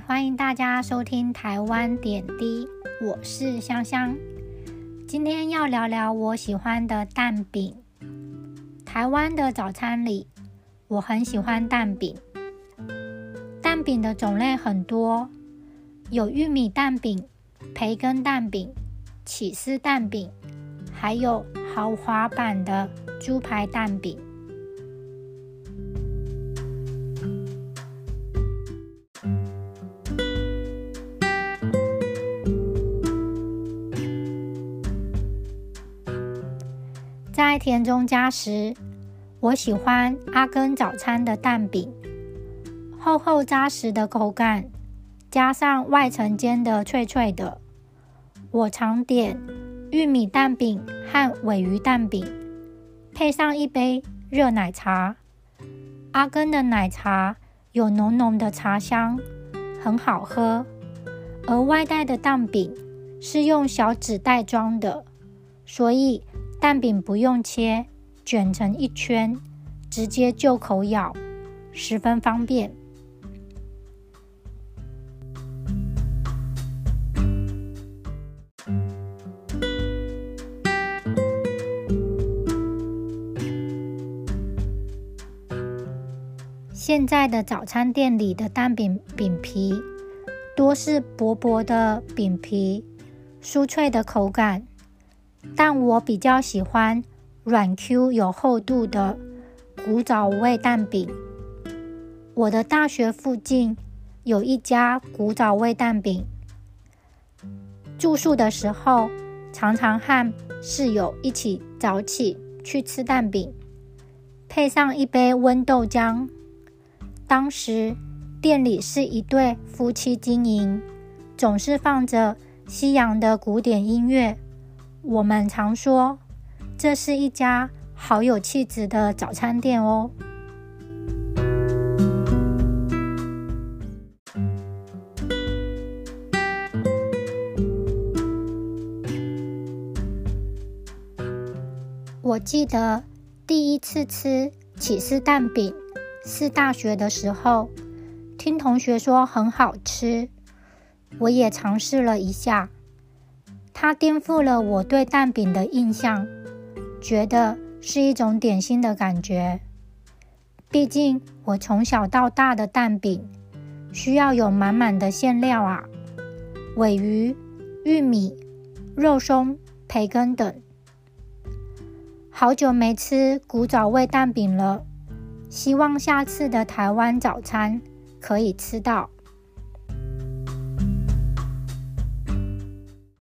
欢迎大家收听台湾点滴，我是香香。今天要聊聊我喜欢的蛋饼。台湾的早餐里，我很喜欢蛋饼。蛋饼的种类很多，有玉米蛋饼、培根蛋饼、起司蛋饼，还有豪华版的猪排蛋饼。在田中家时，我喜欢阿根早餐的蛋饼，厚厚扎实的口感，加上外层煎的脆脆的。我常点玉米蛋饼和尾鱼蛋饼，配上一杯热奶茶。阿根的奶茶有浓浓的茶香，很好喝。而外带的蛋饼是用小纸袋装的，所以。蛋饼不用切，卷成一圈，直接就口咬，十分方便。现在的早餐店里的蛋饼饼皮多是薄薄的饼皮，酥脆的口感。但我比较喜欢软 Q 有厚度的古早味蛋饼。我的大学附近有一家古早味蛋饼。住宿的时候，常常和室友一起早起去吃蛋饼，配上一杯温豆浆。当时店里是一对夫妻经营，总是放着西洋的古典音乐。我们常说，这是一家好有气质的早餐店哦。我记得第一次吃起司蛋饼是大学的时候，听同学说很好吃，我也尝试了一下。它颠覆了我对蛋饼的印象，觉得是一种点心的感觉。毕竟我从小到大的蛋饼需要有满满的馅料啊，尾鱼、玉米、肉松、培根等。好久没吃古早味蛋饼了，希望下次的台湾早餐可以吃到。